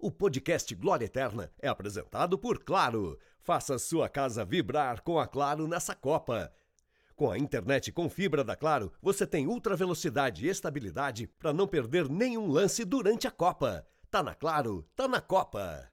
O podcast Glória Eterna é apresentado por Claro. Faça sua casa vibrar com a Claro nessa Copa. Com a internet com fibra da Claro, você tem ultra velocidade e estabilidade para não perder nenhum lance durante a Copa. Tá na Claro, tá na Copa.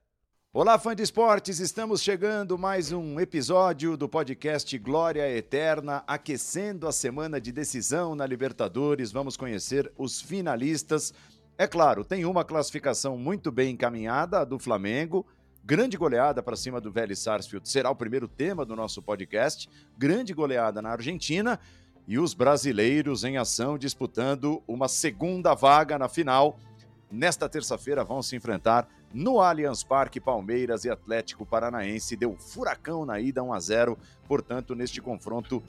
Olá, fã de esportes, estamos chegando mais um episódio do podcast Glória Eterna, aquecendo a semana de decisão na Libertadores. Vamos conhecer os finalistas é claro, tem uma classificação muito bem encaminhada, do Flamengo. Grande goleada para cima do Vélez Sarsfield será o primeiro tema do nosso podcast. Grande goleada na Argentina e os brasileiros em ação disputando uma segunda vaga na final. Nesta terça-feira vão se enfrentar no Allianz Parque Palmeiras e Atlético Paranaense. Deu furacão na ida 1 a 0, portanto, neste confronto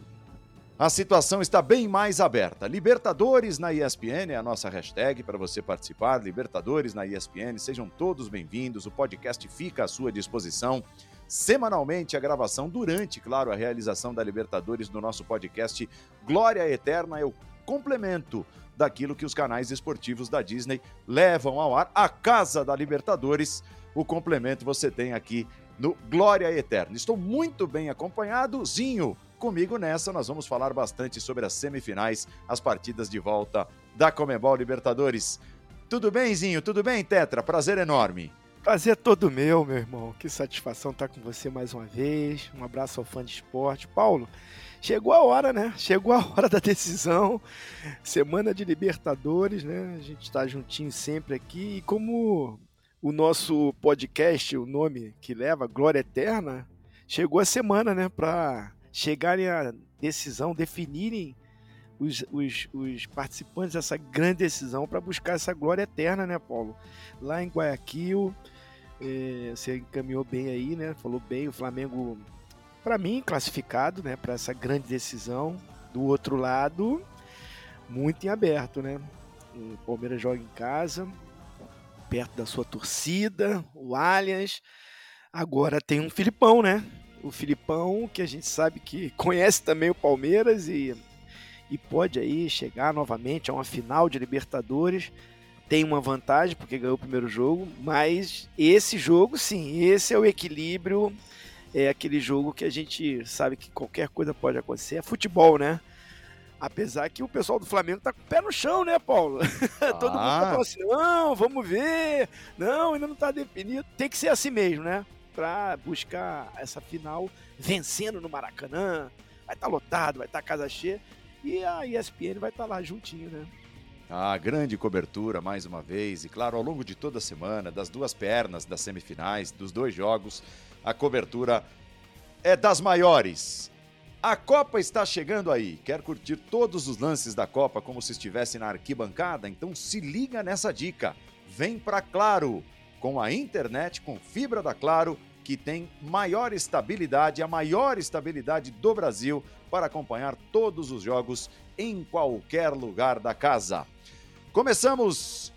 a situação está bem mais aberta. Libertadores na ESPN é a nossa hashtag para você participar. Libertadores na ESPN, sejam todos bem-vindos. O podcast fica à sua disposição. Semanalmente, a gravação, durante, claro, a realização da Libertadores do nosso podcast Glória Eterna é o complemento daquilo que os canais esportivos da Disney levam ao ar. A Casa da Libertadores, o complemento você tem aqui no Glória Eterna. Estou muito bem acompanhado. Zinho, Comigo nessa, nós vamos falar bastante sobre as semifinais, as partidas de volta da Comebol Libertadores. Tudo bem, Zinho? Tudo bem, Tetra? Prazer enorme. Prazer todo meu, meu irmão. Que satisfação estar com você mais uma vez. Um abraço ao fã de esporte. Paulo, chegou a hora, né? Chegou a hora da decisão. Semana de Libertadores, né? A gente está juntinho sempre aqui. E como o nosso podcast, o nome que leva, Glória Eterna, chegou a semana, né? Para chegarem à decisão, definirem os, os, os participantes dessa grande decisão para buscar essa glória eterna, né, Paulo? Lá em Guayaquil, é, você encaminhou bem aí, né? Falou bem, o Flamengo, para mim, classificado, né, para essa grande decisão. Do outro lado, muito em aberto, né? O Palmeiras joga em casa, perto da sua torcida, o Allianz. Agora tem um Filipão, né? O Filipão, que a gente sabe que conhece também o Palmeiras e, e pode aí chegar novamente a uma final de Libertadores. Tem uma vantagem porque ganhou o primeiro jogo, mas esse jogo, sim, esse é o equilíbrio. É aquele jogo que a gente sabe que qualquer coisa pode acontecer. É futebol, né? Apesar que o pessoal do Flamengo tá com o pé no chão, né, Paulo? Ah. Todo mundo tá ah. falando assim: não, vamos ver, não, ainda não tá definido. Tem que ser assim mesmo, né? Para buscar essa final vencendo no Maracanã. Vai estar tá lotado, vai estar tá casa cheia e a ESPN vai estar tá lá juntinho, né? Ah, grande cobertura mais uma vez e claro, ao longo de toda a semana, das duas pernas das semifinais, dos dois jogos, a cobertura é das maiores. A Copa está chegando aí. Quer curtir todos os lances da Copa como se estivesse na arquibancada? Então se liga nessa dica. Vem para Claro. Com a internet com fibra da Claro, que tem maior estabilidade, a maior estabilidade do Brasil para acompanhar todos os jogos em qualquer lugar da casa. Começamos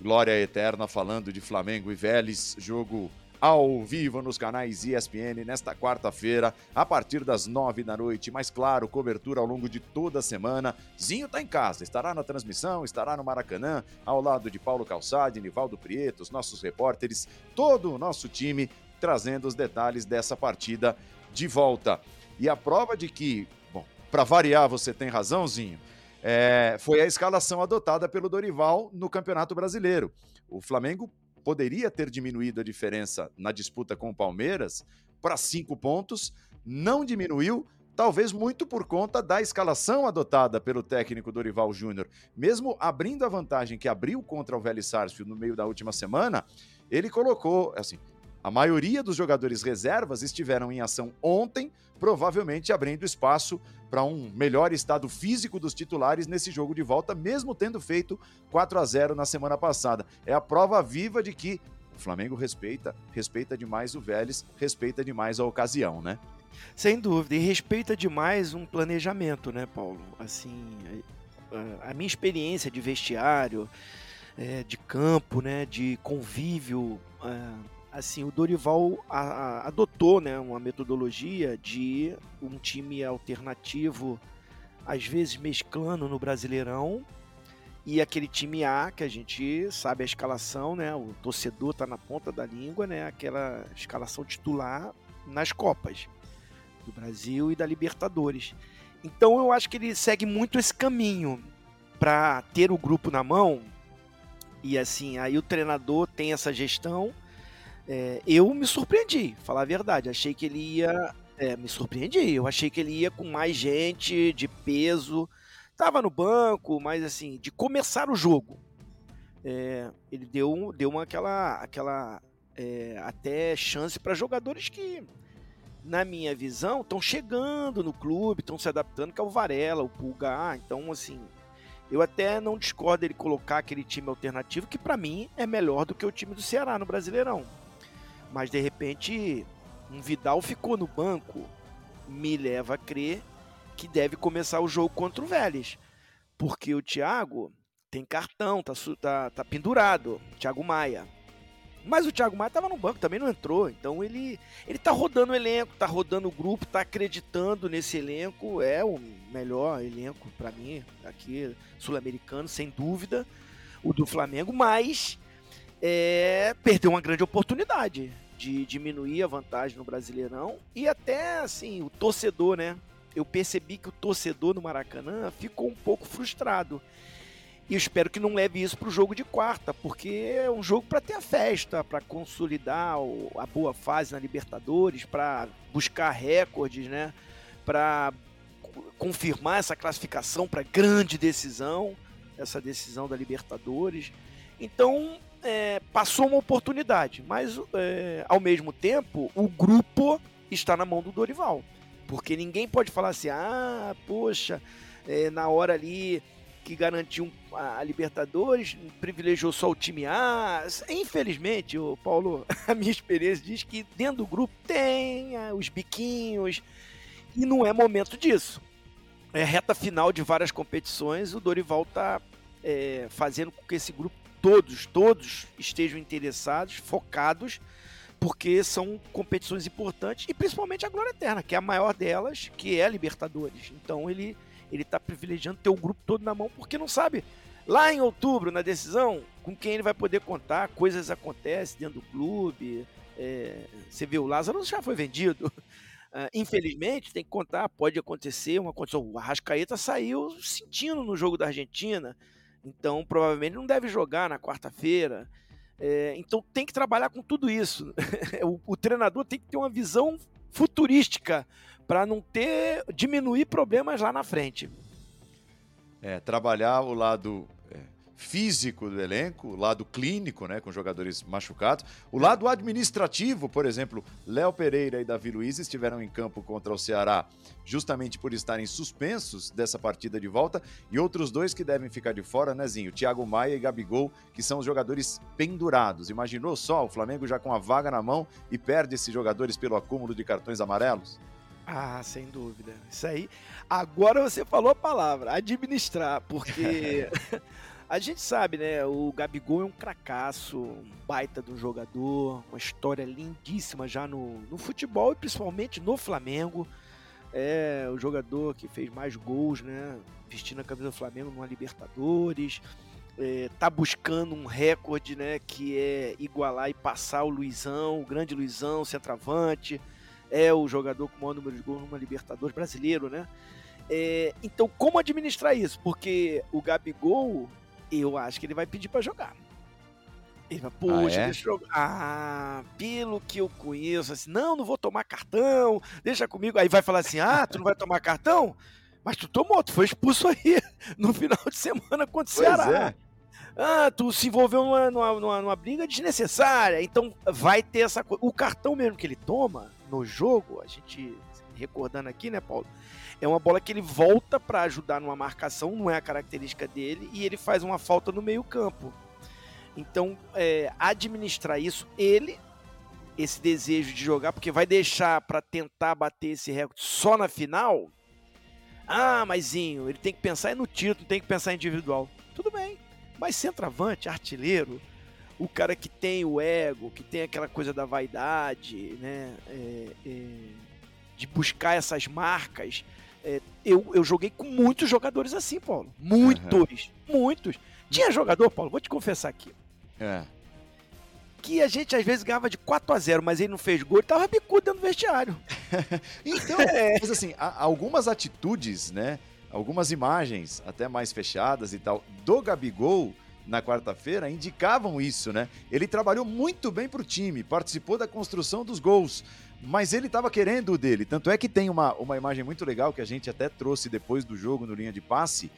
Glória Eterna falando de Flamengo e Vélez, jogo ao vivo nos canais ESPN nesta quarta-feira, a partir das nove da noite. Mas claro, cobertura ao longo de toda a semana. Zinho está em casa, estará na transmissão, estará no Maracanã, ao lado de Paulo Calçade, Nivaldo Prieto, os nossos repórteres, todo o nosso time trazendo os detalhes dessa partida de volta. E a prova de que, bom, para variar, você tem razãozinho, é, foi a escalação adotada pelo Dorival no Campeonato Brasileiro. O Flamengo poderia ter diminuído a diferença na disputa com o Palmeiras para cinco pontos, não diminuiu, talvez muito por conta da escalação adotada pelo técnico Dorival Júnior. Mesmo abrindo a vantagem que abriu contra o Vélez Sarsfield no meio da última semana, ele colocou, assim, a maioria dos jogadores reservas estiveram em ação ontem, provavelmente abrindo espaço para um melhor estado físico dos titulares nesse jogo de volta, mesmo tendo feito 4 a 0 na semana passada. É a prova viva de que o Flamengo respeita, respeita demais o Vélez, respeita demais a ocasião, né? Sem dúvida, e respeita demais um planejamento, né, Paulo? Assim, a minha experiência de vestiário, é, de campo, né, de convívio é, assim, o Dorival a, a, adotou né, uma metodologia de um time alternativo, às vezes mesclando no Brasileirão e aquele time A, que a gente sabe a escalação, né? O torcedor tá na ponta da língua, né? Aquela escalação titular nas Copas do Brasil e da Libertadores. Então eu acho que ele segue muito esse caminho para ter o grupo na mão. E assim, aí o treinador tem essa gestão. É, eu me surpreendi, falar a verdade. Achei que ele ia. É, me surpreendi. Eu achei que ele ia com mais gente, de peso. Tava no banco, mas assim, de começar o jogo. É, ele deu, deu uma aquela, aquela é, até chance para jogadores que na minha visão, estão chegando no clube, estão se adaptando, que é o Varela, o Pulgar. Então, assim, eu até não discordo ele colocar aquele time alternativo, que para mim é melhor do que o time do Ceará no Brasileirão. Mas, de repente, um Vidal ficou no banco, me leva a crer que deve começar o jogo contra o Vélez. Porque o Thiago tem cartão, tá, tá, tá pendurado, Thiago Maia. Mas o Thiago Maia estava no banco, também não entrou. Então ele ele tá rodando o elenco, tá rodando o grupo, tá acreditando nesse elenco. É o melhor elenco para mim aqui sul-americano, sem dúvida, o do Flamengo, mas é, perdeu uma grande oportunidade de diminuir a vantagem no Brasileirão e até assim, o torcedor, né? Eu percebi que o torcedor no Maracanã ficou um pouco frustrado. E espero que não leve isso para o jogo de quarta, porque é um jogo para ter a festa, para consolidar a boa fase na Libertadores, para buscar recordes, né? Para confirmar essa classificação para grande decisão, essa decisão da Libertadores. Então, é, passou uma oportunidade, mas é, ao mesmo tempo, o grupo está na mão do Dorival. Porque ninguém pode falar assim, ah, poxa, é, na hora ali que garantiu a Libertadores, privilegiou só o time A. Infelizmente, o Paulo, a minha experiência diz que dentro do grupo tem ah, os biquinhos e não é momento disso. É reta final de várias competições, o Dorival está é, fazendo com que esse grupo todos, todos estejam interessados, focados, porque são competições importantes e principalmente a Glória Eterna, que é a maior delas, que é a Libertadores. Então ele ele está privilegiando ter o grupo todo na mão, porque não sabe. Lá em outubro, na decisão, com quem ele vai poder contar, coisas acontecem dentro do clube. É, você vê o Lázaro já foi vendido. Uh, infelizmente, tem que contar, pode acontecer uma condição. O Arrascaeta saiu sentindo no jogo da Argentina, então provavelmente não deve jogar na quarta-feira. É, então tem que trabalhar com tudo isso. o, o, treinador tem que ter uma visão futurística para não ter diminuir problemas lá na frente. É, trabalhar o lado físico do elenco, o lado clínico, né, com jogadores machucados, o lado administrativo, por exemplo, Léo Pereira e Davi Luiz estiveram em campo contra o Ceará justamente por estarem suspensos dessa partida de volta e outros dois que devem ficar de fora, né, Zinho? Thiago Maia e Gabigol, que são os jogadores pendurados. Imaginou só o Flamengo já com a vaga na mão e perde esses jogadores pelo acúmulo de cartões amarelos? Ah, sem dúvida. Isso aí. Agora você falou a palavra, administrar, porque a gente sabe, né? O Gabigol é um cracaço, um baita de um jogador, uma história lindíssima já no, no futebol e principalmente no Flamengo. É o jogador que fez mais gols, né? Vestindo a camisa do Flamengo numa Libertadores. É, tá buscando um recorde, né? Que é igualar e passar o Luizão, o grande Luizão, centroavante é o jogador com o maior número de gols numa Libertadores brasileiro, né? É, então, como administrar isso? Porque o Gabigol, eu acho que ele vai pedir para jogar. Ele vai, poxa, ah, é? deixa eu... Ah, pelo que eu conheço, assim, não, não vou tomar cartão, deixa comigo. Aí vai falar assim, ah, tu não vai tomar cartão? Mas tu tomou, tu foi expulso aí no final de semana contra o Ceará. É. Ah, tu se envolveu numa, numa, numa, numa briga desnecessária. Então vai ter essa coisa. O cartão mesmo que ele toma, no jogo, a gente recordando aqui, né, Paulo? É uma bola que ele volta para ajudar numa marcação, não é a característica dele, e ele faz uma falta no meio-campo. Então, é, administrar isso, ele, esse desejo de jogar, porque vai deixar para tentar bater esse recorde só na final. Ah, maisinho, ele tem que pensar no título, tem que pensar individual. Tudo bem, mas centroavante, artilheiro, o cara que tem o ego, que tem aquela coisa da vaidade, né? É, é, de buscar essas marcas, é, eu, eu joguei com muitos jogadores assim, Paulo. Muitos, uhum. muitos. Tinha jogador, Paulo, vou te confessar aqui. É. Que a gente às vezes ganhava de 4 a 0 mas ele não fez gol, ele tava bicudo dentro do vestiário. então, é. mas assim, algumas atitudes, né? Algumas imagens, até mais fechadas e tal, do Gabigol na quarta-feira indicavam isso, né? Ele trabalhou muito bem para o time, participou da construção dos gols, mas ele estava querendo o dele. Tanto é que tem uma, uma imagem muito legal que a gente até trouxe depois do jogo no linha de passe,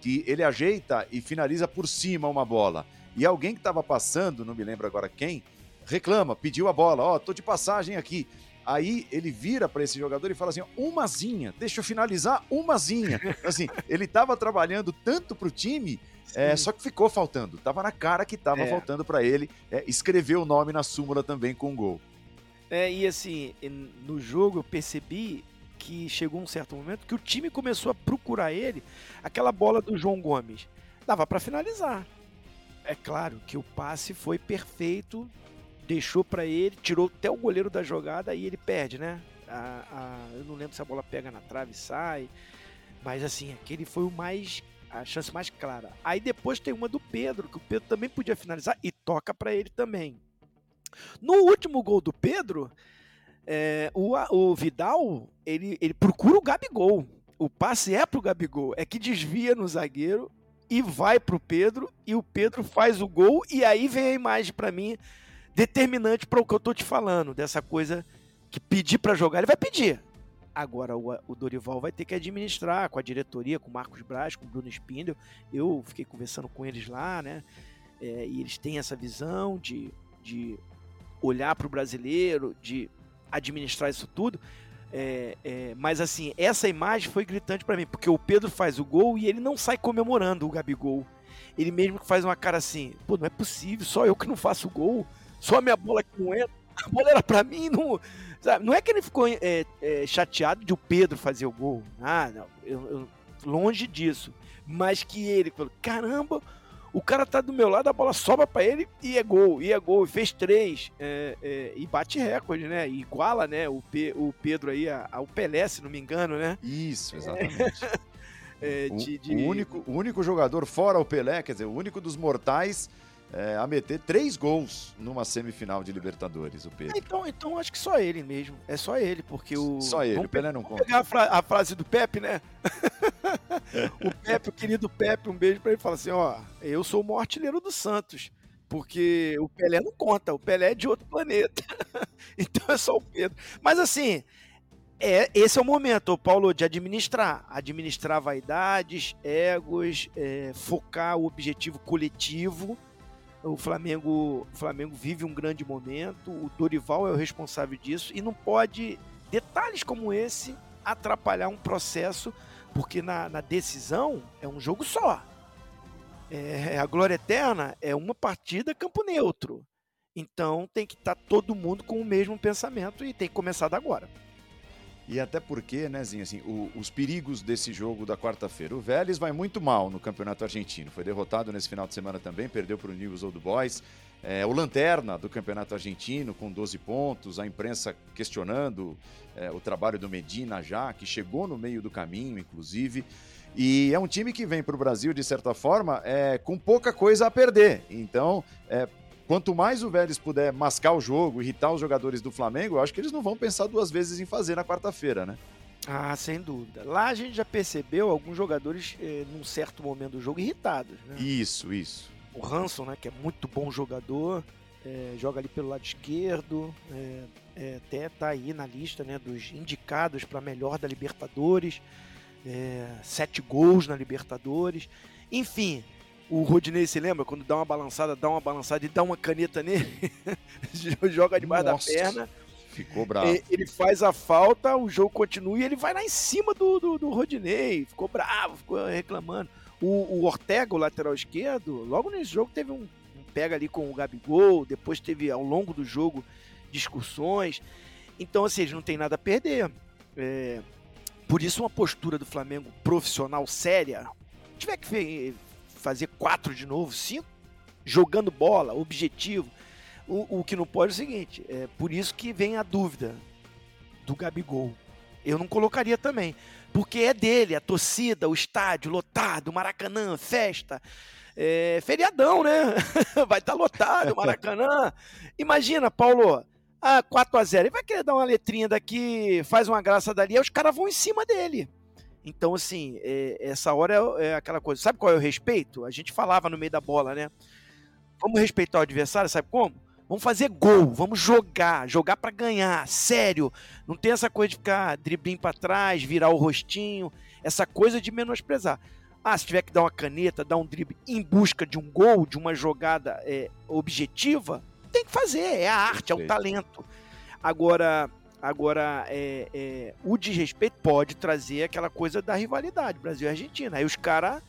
que ele ajeita e finaliza por cima uma bola. E alguém que estava passando, não me lembro agora quem, reclama, pediu a bola, ó, oh, tô de passagem aqui. Aí ele vira para esse jogador e fala assim: umazinha, deixa eu finalizar umazinha. Assim, ele estava trabalhando tanto para o time, é, só que ficou faltando. Tava na cara que tava é. faltando para ele é, escrever o nome na súmula também com um gol. É, e assim, no jogo eu percebi que chegou um certo momento que o time começou a procurar ele, aquela bola do João Gomes. Dava para finalizar. É claro que o passe foi perfeito, deixou para ele, tirou até o goleiro da jogada e ele perde, né? A, a, eu não lembro se a bola pega na trave e sai, mas assim, aquele foi o mais a chance mais clara. Aí depois tem uma do Pedro, que o Pedro também podia finalizar e toca para ele também. No último gol do Pedro, é, o, o Vidal ele, ele procura o Gabigol. O passe é pro Gabigol, é que desvia no zagueiro e vai pro Pedro e o Pedro faz o gol e aí vem a imagem para mim determinante para o que eu tô te falando, dessa coisa que pedir para jogar, ele vai pedir. Agora o, Dorival vai ter que administrar com a diretoria, com o Marcos Braz, com o Bruno Spindel. Eu fiquei conversando com eles lá, né? É, e eles têm essa visão de, de olhar para o brasileiro, de administrar isso tudo. É, é, mas assim, essa imagem foi gritante para mim, porque o Pedro faz o gol e ele não sai comemorando o Gabigol. Ele mesmo faz uma cara assim, pô, não é possível, só eu que não faço gol, só a minha bola que não entra. A bola era pra mim, não, sabe? não é que ele ficou é, é, chateado de o Pedro fazer o gol. Ah, não, eu, eu, longe disso. Mas que ele falou: caramba, o cara tá do meu lado, a bola sobra para ele e é gol, e é gol, e fez três, é, é, e bate recorde, né? E iguala, né, o, P, o Pedro aí ao Pelé, se não me engano, né? Isso, exatamente. É, de, de... O, único, o único jogador fora o Pelé, quer dizer, o único dos mortais é, a meter três gols numa semifinal de Libertadores, o Pedro. Então, então acho que só ele mesmo. É só ele, porque o. Só ele, vamos o Pelé não conta. pegar a, fra a, frase do Pepe, né? o Pepe, o querido Pepe, um beijo pra ele, fala assim: ó, eu sou o maior artilheiro do Santos. Porque o Pelé não conta, o Pelé é de outro planeta. então é só o Pedro. Mas assim, é, esse é o momento, Paulo, de administrar. Administrar vaidades, egos, é, focar o objetivo coletivo o Flamengo, o Flamengo vive um grande momento, o Dorival é o responsável disso e não pode detalhes como esse atrapalhar um processo, porque na, na decisão é um jogo só. É, a Glória Eterna é uma partida campo neutro. Então tem que estar tá todo mundo com o mesmo pensamento e tem que começar da agora. E até porque, né, Zinho, assim, o, os perigos desse jogo da quarta-feira. O Vélez vai muito mal no campeonato argentino. Foi derrotado nesse final de semana também, perdeu para o News Old Boys. É, o Lanterna do campeonato argentino, com 12 pontos, a imprensa questionando é, o trabalho do Medina já, que chegou no meio do caminho, inclusive. E é um time que vem para o Brasil, de certa forma, é, com pouca coisa a perder. Então, é, Quanto mais o Vélez puder mascar o jogo, irritar os jogadores do Flamengo, eu acho que eles não vão pensar duas vezes em fazer na quarta-feira, né? Ah, sem dúvida. Lá a gente já percebeu alguns jogadores, eh, num certo momento do jogo, irritados. Né? Isso, isso. O Hanson, né, que é muito bom jogador, é, joga ali pelo lado esquerdo, é, é, até tá aí na lista né, dos indicados para melhor da Libertadores, sete gols na Libertadores. Enfim, o Rodinei se lembra quando dá uma balançada, dá uma balançada e dá uma caneta nele, joga debaixo Nossa, da perna. Ficou bravo. Ele faz a falta, o jogo continua e ele vai lá em cima do, do, do Rodinei. Ficou bravo, ficou reclamando. O, o, Ortega, o lateral esquerdo, logo nesse jogo teve um, um, pega ali com o Gabigol, depois teve ao longo do jogo discussões. Então, assim, não tem nada a perder. É, por isso, uma postura do Flamengo profissional séria. Tiver que fazer quatro de novo, cinco, jogando bola, objetivo. O, o que não pode é o seguinte, é por isso que vem a dúvida do Gabigol. Eu não colocaria também. porque é dele, a torcida, o estádio lotado, Maracanã, festa. É, feriadão, né? Vai estar tá lotado o Maracanã. Imagina, Paulo, ah, 4 a 0 Ele vai querer dar uma letrinha daqui, faz uma graça dali, aí os caras vão em cima dele. Então, assim, é, essa hora é, é, aquela coisa. Sabe qual é o respeito? A gente falava no meio da bola, né? Vamos respeitar o adversário, sabe como? Vamos fazer gol, vamos jogar, jogar para ganhar, sério. Não tem essa coisa de ficar driblinho para trás, virar o rostinho, essa coisa de menosprezar. Ah, se tiver que dar uma caneta, dar um drible em busca de um gol, de uma jogada é, objetiva, tem que fazer, é a arte, é o talento. Agora, agora é, é, o desrespeito pode trazer aquela coisa da rivalidade, Brasil e Argentina. Aí os caras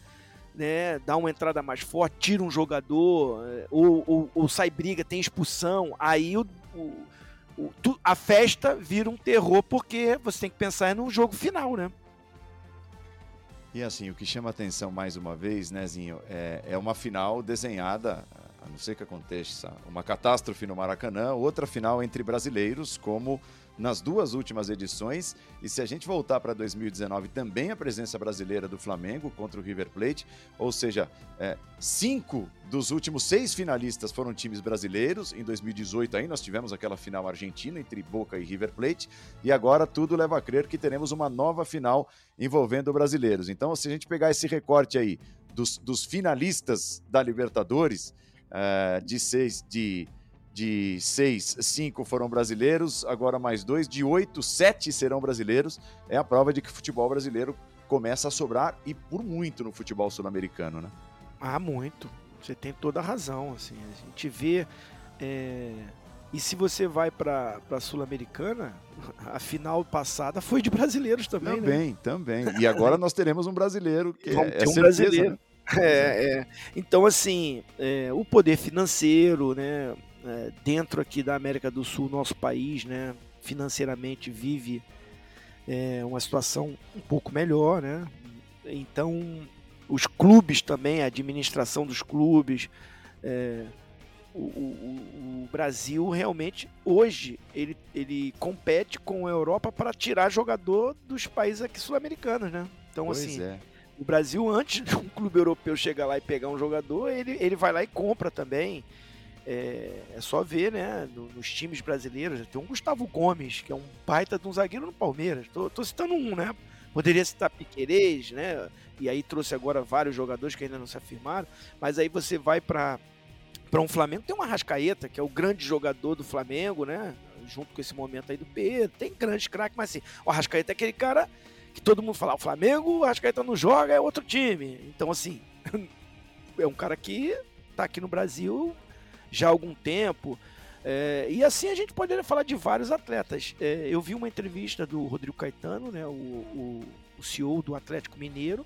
né, dá uma entrada mais forte, tira um jogador, é, ou, ou, ou sai briga, tem expulsão, aí o, o, o, a festa vira um terror porque você tem que pensar no jogo final, né? E assim, o que chama atenção mais uma vez, né, Zinho, é, é uma final desenhada, a não ser que aconteça uma catástrofe no Maracanã, outra final entre brasileiros, como nas duas últimas edições. E se a gente voltar para 2019, também a presença brasileira do Flamengo contra o River Plate, ou seja, é, cinco dos últimos seis finalistas foram times brasileiros. Em 2018 aí nós tivemos aquela final argentina entre Boca e River Plate, e agora tudo leva a crer que teremos uma nova final envolvendo brasileiros. Então, se a gente pegar esse recorte aí dos, dos finalistas da Libertadores, é, de seis de de seis, cinco foram brasileiros, agora mais dois, de oito, sete serão brasileiros. É a prova de que o futebol brasileiro começa a sobrar e por muito no futebol sul-americano, né? Ah, muito. Você tem toda a razão. Assim, a gente vê. É... E se você vai para a Sul-Americana, a final passada foi de brasileiros também, também, né? Também, E agora nós teremos um brasileiro que Vamos é, é um certeza, brasileiro. Né? É, é. Então, assim, é, o poder financeiro, né? É, dentro aqui da América do Sul, nosso país, né, financeiramente vive é, uma situação um pouco melhor, né? Então, os clubes também, a administração dos clubes, é, o, o, o, Brasil realmente hoje ele, ele compete com a Europa para tirar jogador dos países aqui sul-americanos, né? Então pois assim, é. o Brasil antes de um clube europeu chegar lá e pegar um jogador, ele, ele vai lá e compra também. É, é, só ver, né, no, nos times brasileiros, tem um Gustavo Gomes, que é um baita de um zagueiro no Palmeiras. Tô, tô citando um, né? Poderia citar Piquerez, né? E aí trouxe agora vários jogadores que ainda não se afirmaram. Mas aí você vai para para um Flamengo, tem uma Rascaeta, que é o grande jogador do Flamengo, né? Junto com esse momento aí do Pedro. Tem grandes craques, mas assim, o Rascaeta é aquele cara que todo mundo fala, o Flamengo, o Rascaeta não joga, é outro time. Então, assim, é um cara que tá aqui no Brasil já há algum tempo. É, e assim a gente poderia falar de vários atletas. É, eu vi uma entrevista do Rodrigo Caetano, né, o, o, o CEO do Atlético Mineiro,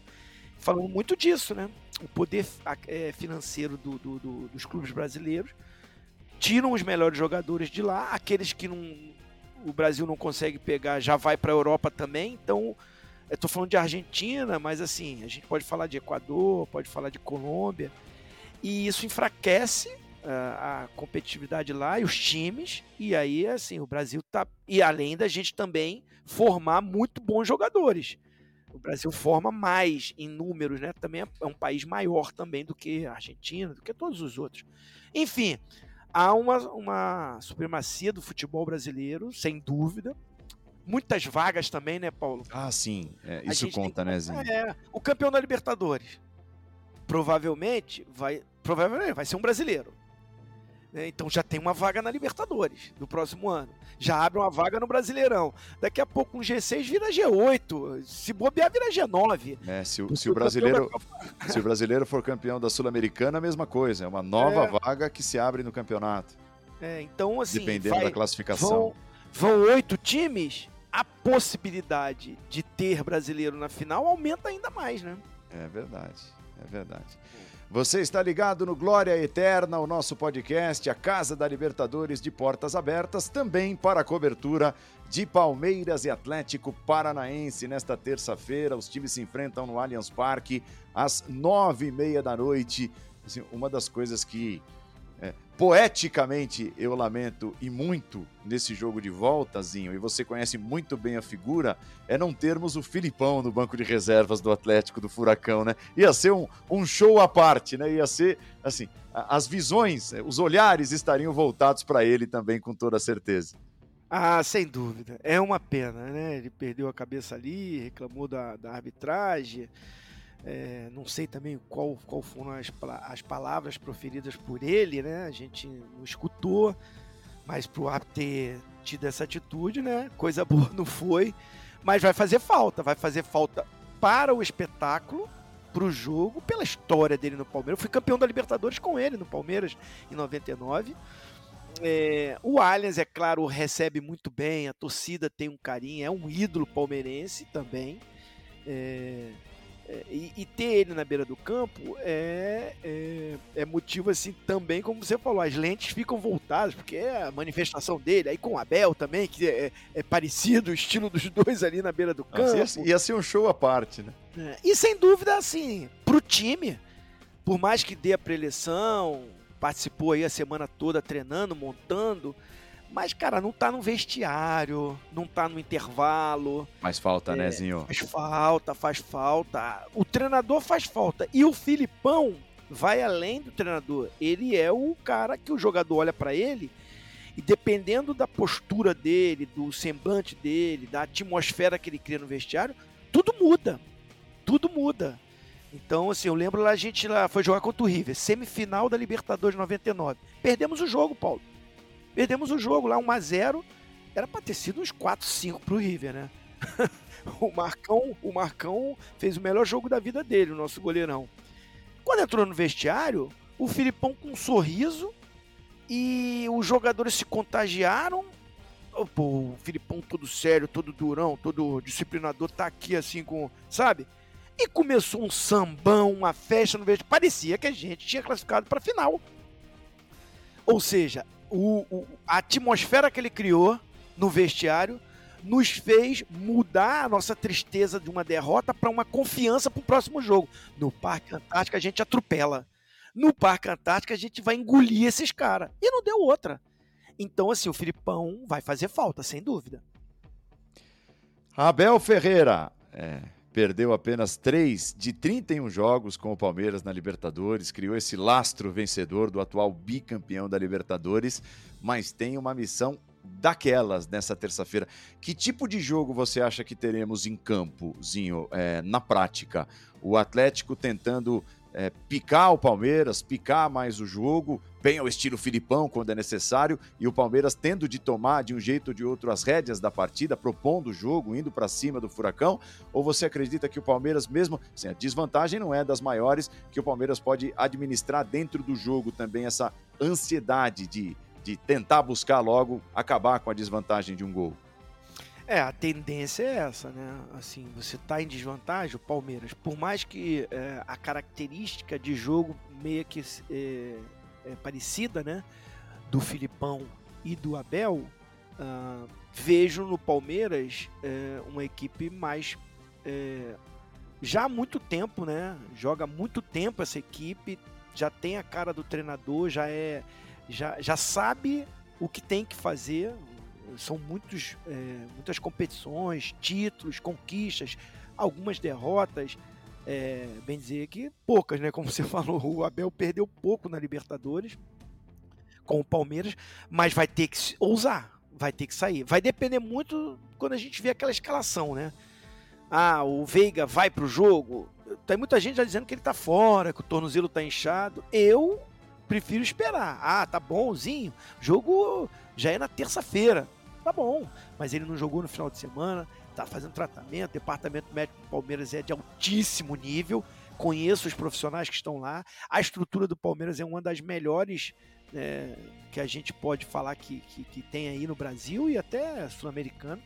falando muito disso, né? O poder é, financeiro do, do, do, dos clubes brasileiros tiram os melhores jogadores de lá, aqueles que não, o Brasil não consegue pegar já vai para a Europa também. Então, estou falando de Argentina, mas assim a gente pode falar de Equador, pode falar de Colômbia, e isso enfraquece a competitividade lá e os times, e aí, assim, o Brasil tá. E além da gente também formar muito bons jogadores. O Brasil forma mais em números, né? Também é um país maior também do que a Argentina, do que todos os outros. Enfim, há uma, uma supremacia do futebol brasileiro, sem dúvida. Muitas vagas também, né, Paulo? Ah, sim. É, isso conta, né, Zinho? É, o campeão da Libertadores. Provavelmente vai, provavelmente vai ser um brasileiro. Né? Então já tem uma vaga na Libertadores do próximo ano. Já abre uma vaga no Brasileirão. Daqui a pouco um G6 vira G8. Se bobear, vira G9. É, se, o, se o brasileiro, se o brasileiro for campeão da Sul-Americana, a mesma coisa. É uma nova é. vaga que se abre no campeonato. É, então, assim. Dependendo vai, da classificação. Vão, vão oito times, a possibilidade de ter brasileiro na final aumenta ainda mais, né? É verdade. É verdade. Você está ligado no Glória Eterna, o nosso podcast, a Casa da Libertadores de Portas Abertas, também para a cobertura de Palmeiras e Atlético Paranaense. Nesta terça-feira, os times se enfrentam no Allianz Parque às nove e meia da noite. Assim, uma das coisas que é, poeticamente eu lamento e muito nesse jogo de volta, Zinho, e você conhece muito bem a figura, é não termos o Filipão no banco de reservas do Atlético do Furacão, né? Ia ser um, um show à parte, né? Ia ser, assim, as visões, os olhares estariam voltados para ele também, com toda certeza. Ah, sem dúvida. É uma pena, né? Ele perdeu a cabeça ali, reclamou da, da arbitragem. É, não sei também qual, qual foram as, as palavras proferidas por ele, né? A gente não escutou, mas pro árbitro ter tido essa atitude, né? Coisa boa não foi. Mas vai fazer falta, vai fazer falta para o espetáculo, para o jogo, pela história dele no Palmeiras. Eu fui campeão da Libertadores com ele no Palmeiras em 99. É, o Allianz, é claro, recebe muito bem, a torcida tem um carinho, é um ídolo palmeirense também. É, e, e, ter ele na beira do campo é, é, é, motivo assim também, como você falou, as lentes ficam voltadas, porque é a manifestação dele, aí com o Abel também, que é, é parecido o estilo dos dois ali na beira do campo. Ia, ia ser um show à parte, né? É, e sem dúvida, assim, pro time, por mais que dê a preleção, participou aí a semana toda treinando, montando. Mas, cara, não tá no vestiário, não tá no intervalo. Faz falta, né, é, né, Zinho? Faz falta, faz falta. O treinador faz falta. E o Filipão vai além do treinador. Ele é o cara que o jogador olha para ele e dependendo da postura dele, do semblante dele, da atmosfera que ele cria no vestiário, tudo muda. Tudo muda. Então, assim, eu lembro lá, a gente lá foi jogar contra o River, semifinal da Libertadores 99. Perdemos o jogo, Paulo. Perdemos o jogo lá, 1x0. Era pra ter sido uns 4, 5 pro River, né? o, Marcão, o Marcão fez o melhor jogo da vida dele, o nosso goleirão. Quando entrou no vestiário, o Filipão com um sorriso e os jogadores se contagiaram. Pô, o Filipão todo sério, todo durão, todo disciplinador, tá aqui assim com. Sabe? E começou um sambão, uma festa no verde. Parecia que a gente tinha classificado para a final. Ou seja, o, o, a atmosfera que ele criou no vestiário nos fez mudar a nossa tristeza de uma derrota para uma confiança para o próximo jogo. No Parque Antártico a gente atropela. No Parque Antártico a gente vai engolir esses caras. E não deu outra. Então, assim, o Filipão vai fazer falta, sem dúvida. Abel Ferreira. É, perdeu apenas 3 de 31 jogos com o Palmeiras na Libertadores, criou esse lastro vencedor do atual bicampeão da Libertadores, mas tem uma missão daquelas nessa terça-feira. Que tipo de jogo você acha que teremos em campo, Zinho, é, na prática? O Atlético tentando é, picar o Palmeiras, picar mais o jogo, bem ao estilo Filipão quando é necessário, e o Palmeiras tendo de tomar de um jeito ou de outro as rédeas da partida, propondo o jogo, indo para cima do Furacão? Ou você acredita que o Palmeiras, mesmo assim, a desvantagem não é das maiores, que o Palmeiras pode administrar dentro do jogo também essa ansiedade de, de tentar buscar logo acabar com a desvantagem de um gol? É, a tendência é essa, né? Assim, você tá em desvantagem, o Palmeiras, por mais que é, a característica de jogo meio que é, é parecida, né? Do Filipão e do Abel, uh, vejo no Palmeiras é, uma equipe mais. É, já há muito tempo, né? Joga muito tempo essa equipe, já tem a cara do treinador, já é. Já, já sabe o que tem que fazer, são muitos, é, muitas competições, títulos, conquistas, algumas derrotas. É, bem dizer que poucas, né? Como você falou, o Abel perdeu pouco na Libertadores com o Palmeiras, mas vai ter que ousar, vai ter que sair. Vai depender muito quando a gente vê aquela escalação, né? Ah, o Veiga vai pro jogo. Tem muita gente já dizendo que ele tá fora, que o tornozelo tá inchado. Eu prefiro esperar. Ah, tá bonzinho. Jogo já é na terça-feira tá bom. Mas ele não jogou no final de semana, tá fazendo tratamento. Departamento médico do Palmeiras é de altíssimo nível. Conheço os profissionais que estão lá. A estrutura do Palmeiras é uma das melhores é, que a gente pode falar que, que, que, tem aí no Brasil e até sul-americano.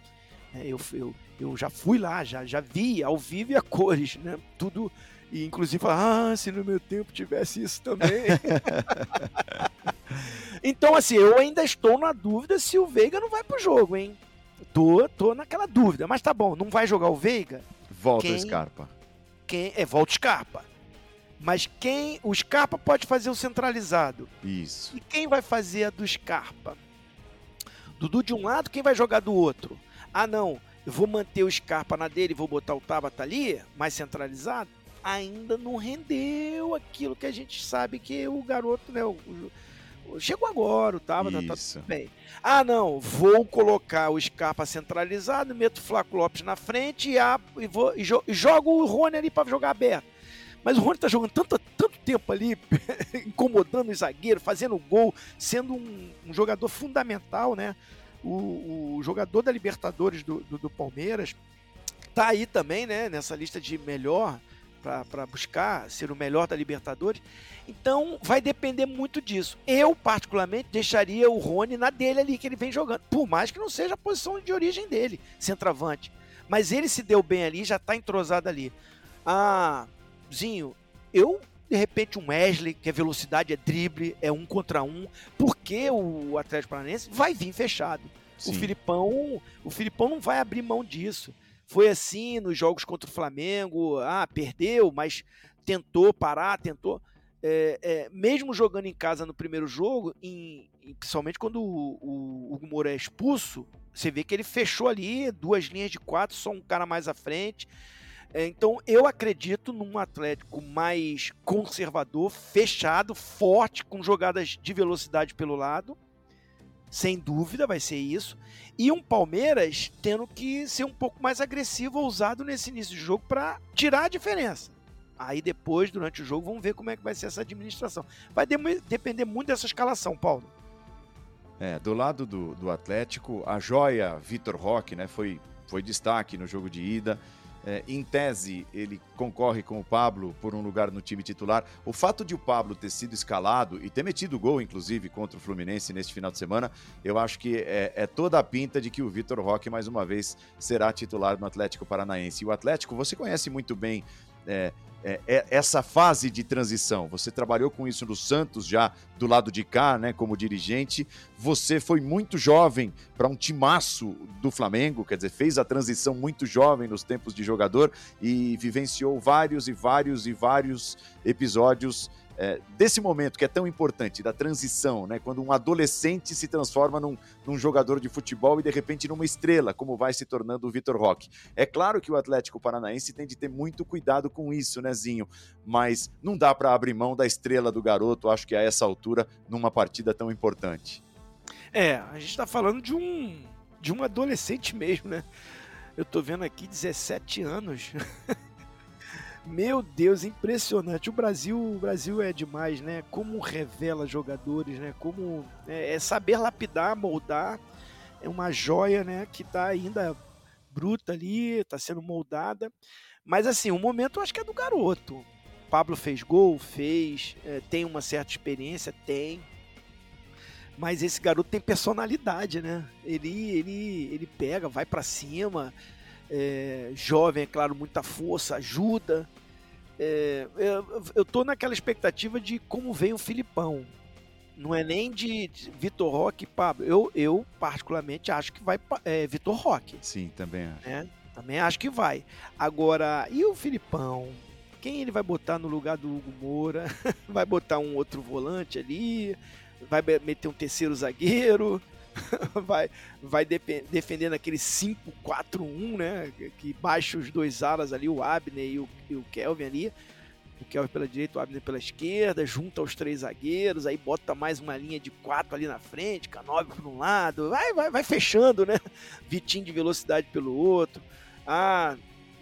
É, eu, eu, eu já fui lá, já, já vi ao vivo e a cores, né? Tudo. E inclusive, ah, se no meu tempo tivesse isso também. Então, assim, eu ainda estou na dúvida se o Veiga não vai pro jogo, hein? Tô, tô naquela dúvida. Mas tá bom, não vai jogar o Veiga? Volta quem, o Scarpa. Quem, é, volta o Scarpa. Mas quem. O Scarpa pode fazer o centralizado. Isso. E quem vai fazer a do Scarpa? Dudu de um lado, quem vai jogar do outro? Ah, não, eu vou manter o Scarpa na dele, vou botar o Tabata ali, mais centralizado. Ainda não rendeu aquilo que a gente sabe que o garoto, né? O, chegou agora, o Tabata tá tudo bem. Ah, não, vou colocar o Scarpa centralizado, meto o Flaco Lopes na frente e, a, e, vou, e, jo, e jogo o Rony ali para jogar aberto. Mas o Rony tá jogando tanto, tanto tempo ali, incomodando o zagueiro, fazendo gol, sendo um, um jogador fundamental, né? O, o, jogador da Libertadores do, do, do, Palmeiras tá aí também, né? Nessa lista de melhor para buscar ser o melhor da Libertadores. Então vai depender muito disso. Eu, particularmente, deixaria o Rony na dele ali que ele vem jogando. Por mais que não seja a posição de origem dele, centroavante. Mas ele se deu bem ali, já está entrosado ali. Ah, Zinho, eu de repente um Wesley, que é velocidade, é drible, é um contra um, porque o Atlético Paranaense vai vir fechado. Sim. O Filipão, o Filipão não vai abrir mão disso. Foi assim nos jogos contra o Flamengo, ah, perdeu, mas tentou parar, tentou. É, é, mesmo jogando em casa no primeiro jogo, em, principalmente quando o, o Hugo Moura é expulso, você vê que ele fechou ali duas linhas de quatro, só um cara mais à frente. É, então eu acredito num Atlético mais conservador, fechado, forte, com jogadas de velocidade pelo lado. Sem dúvida vai ser isso. E um Palmeiras tendo que ser um pouco mais agressivo, ousado nesse início de jogo para tirar a diferença. Aí depois, durante o jogo, vamos ver como é que vai ser essa administração. Vai de depender muito dessa escalação, Paulo. É, do lado do, do Atlético, a joia Vitor Roque né, foi, foi destaque no jogo de ida. É, em tese, ele concorre com o Pablo por um lugar no time titular. O fato de o Pablo ter sido escalado e ter metido gol, inclusive, contra o Fluminense neste final de semana, eu acho que é, é toda a pinta de que o Vitor Roque, mais uma vez, será titular no Atlético Paranaense. E o Atlético, você conhece muito bem é, é, é, essa fase de transição. Você trabalhou com isso no Santos já do lado de cá, né, como dirigente. Você foi muito jovem para um timaço do Flamengo, quer dizer, fez a transição muito jovem nos tempos de jogador e vivenciou vários e vários e vários episódios é, desse momento que é tão importante, da transição, né? quando um adolescente se transforma num, num, jogador de futebol e de repente numa estrela, como vai se tornando o Vitor Roque. É claro que o Atlético Paranaense tem de ter muito cuidado com isso, né, Zinho? Mas não dá para abrir mão da estrela do garoto, acho que a essa altura, numa partida tão importante. É, a gente está falando de um, de um adolescente mesmo, né? Eu tô vendo aqui 17 anos. Meu Deus, impressionante. O Brasil, o Brasil é demais, né? Como revela jogadores, né? Como é, é saber lapidar, moldar. É uma joia, né? Que tá ainda bruta ali, tá sendo moldada. Mas assim, o momento eu acho que é do garoto. Pablo fez gol, fez, é, tem uma certa experiência, tem. Mas esse garoto tem personalidade, né? Ele, ele, ele pega, vai para cima, é, jovem, é claro, muita força, ajuda. É, eu, eu tô naquela expectativa de como vem o Filipão. Não é nem de, Vitor Roque e Pablo. Eu, eu, particularmente, acho que vai é, Vitor Roque. Sim, também acho. Né? Também acho que vai. Agora, e o Filipão? Quem ele vai botar no lugar do Hugo Moura? vai botar um outro volante ali? Vai meter um terceiro zagueiro? vai, vai defendendo aquele 5-4-1, né? Que baixa os dois alas ali, o Abner e o, e o Kelvin ali. O Kelvin pela direita, o Abner pela esquerda, junta os três zagueiros, aí bota mais uma linha de quatro ali na frente, Canove por um lado, vai, vai, vai fechando, né? Vitinho de velocidade pelo outro. Ah,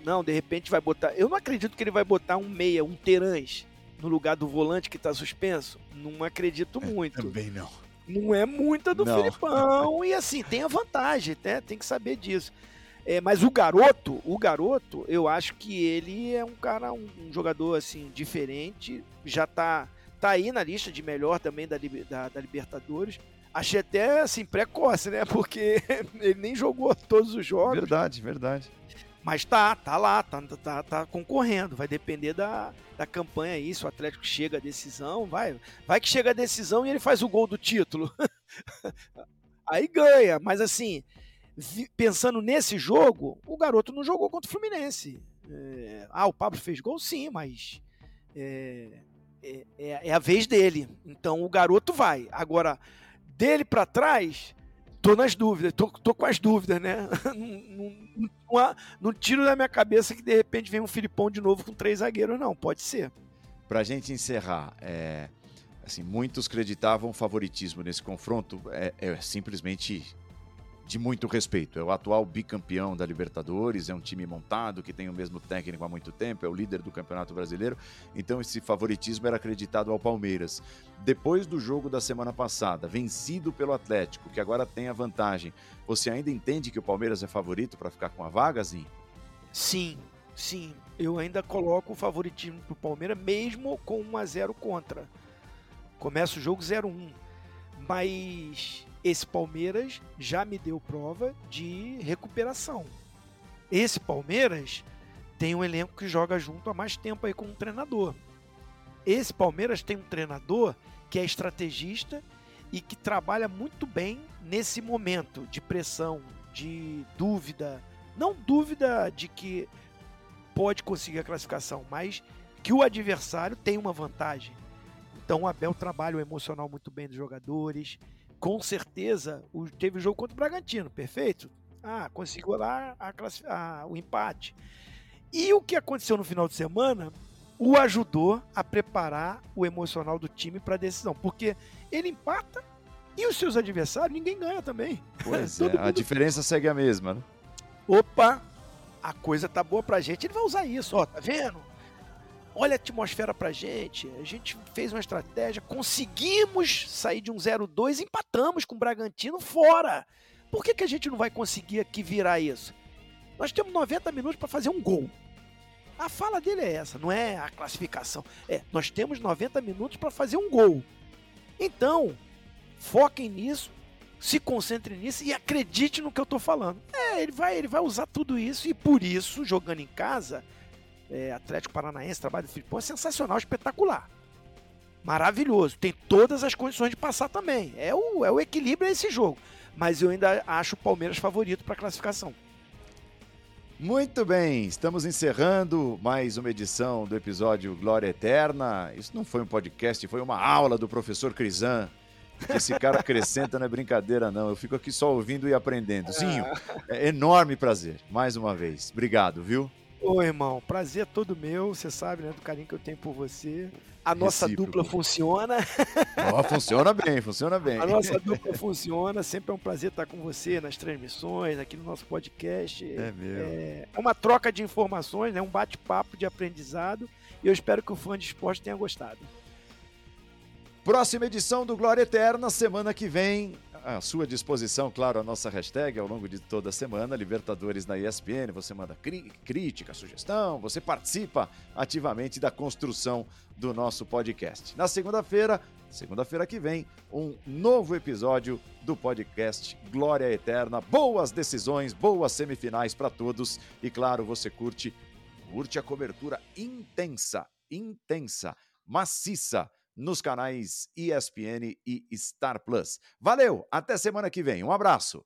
não, de repente vai botar. Eu não acredito que ele vai botar um meia, um Terãs, no lugar do volante que tá suspenso. Não acredito é, muito. Também não não é muita do não. Filipão. E assim, tem a vantagem, né? Tem que saber disso. É, mas o garoto, o garoto, eu acho que ele é um cara, um, um, jogador assim, diferente. Já tá, tá aí na lista de melhor também da, da, da Libertadores. Achei até assim, precoce, né? Porque ele nem jogou todos os jogos. Verdade, verdade. Mas tá, tá lá, tá, tá, tá concorrendo. Vai depender da, da campanha aí. Se o Atlético chega à decisão, vai. Vai que chega a decisão e ele faz o gol do título. aí ganha. Mas assim, pensando nesse jogo, o garoto não jogou contra o Fluminense. É, ah, o Pablo fez gol? Sim, mas é, é, é, é a vez dele. Então o garoto vai. Agora, dele para trás, tô nas dúvidas, tô, tô com as dúvidas, né? não, não, não, não, tiro da minha cabeça que de repente vem um Filipão de novo com três zagueiros, não. Pode ser. Pra gente encerrar, é, assim, muitos creditavam favoritismo nesse confronto. É, é simplesmente de muito respeito. É o atual bicampeão da Libertadores, é um time montado que tem o mesmo técnico há muito tempo, é o líder do Campeonato Brasileiro. Então esse favoritismo era acreditado ao Palmeiras. Depois do jogo da semana passada, vencido pelo Atlético, que agora tem a vantagem, você ainda entende que o Palmeiras é favorito para ficar com a vaga, Sim? Sim, sim. Eu ainda coloco o favoritismo pro Palmeiras, mesmo com 1 a 0 contra. Começa o jogo 0-1. Mas esse Palmeiras já me deu prova de recuperação. Esse Palmeiras tem um elenco que joga junto há mais tempo aí com um treinador. Esse Palmeiras tem um treinador que é estrategista e que trabalha muito bem nesse momento de pressão, de dúvida, não dúvida de que pode conseguir a classificação, mas que o adversário tem uma vantagem. Então o Abel trabalha o emocional muito bem dos jogadores, com certeza o, teve o jogo contra o Bragantino, perfeito? Ah, conseguiu lá a, a, o empate. E o que aconteceu no final de semana o ajudou a preparar o emocional do time para a decisão, porque ele empata e os seus adversários ninguém ganha também. Pois é, a diferença segue a mesma, né? Opa, a coisa tá boa pra gente, ele vai usar isso, ó, tá vendo? Olha a atmosfera pra gente. A gente fez uma estratégia, conseguimos sair de um 0-2, empatamos com o Bragantino fora. Por que, que a gente não vai conseguir aqui virar isso? Nós temos 90 minutos para fazer um gol. A fala dele é essa, não é a classificação. É, nós temos 90 minutos para fazer um gol. Então, foquem nisso, se concentrem nisso e acredite no que eu estou falando. É, ele vai, ele vai usar tudo isso e por isso, jogando em casa, é, Atlético Paranaense, trabalho do Filipão é sensacional, espetacular. Maravilhoso. Tem todas as condições de passar também. É o, é o equilíbrio esse jogo. Mas eu ainda acho o Palmeiras favorito para a classificação. Muito bem, estamos encerrando mais uma edição do episódio Glória Eterna. Isso não foi um podcast, foi uma aula do professor Crisan. Esse cara acrescenta não é brincadeira, não. Eu fico aqui só ouvindo e aprendendo. Zinho, é enorme prazer, mais uma vez. Obrigado, viu? Ô, irmão, prazer é todo meu, você sabe, né, do carinho que eu tenho por você. A nossa Recíproco. dupla funciona. Oh, funciona bem, funciona bem. A nossa dupla funciona, sempre é um prazer estar com você nas transmissões, aqui no nosso podcast. É mesmo. É uma troca de informações, né, um bate-papo de aprendizado, e eu espero que o fã de esporte tenha gostado. Próxima edição do Glória Eterna, semana que vem, à sua disposição, claro, a nossa hashtag ao longo de toda a semana, Libertadores na ESPN. Você manda crítica, sugestão, você participa ativamente da construção do nosso podcast. Na segunda-feira, segunda-feira que vem, um novo episódio do podcast Glória Eterna. Boas decisões, boas semifinais para todos e claro, você curte curte a cobertura intensa, intensa, maciça nos canais ESPN e Star Plus. Valeu, até semana que vem. Um abraço.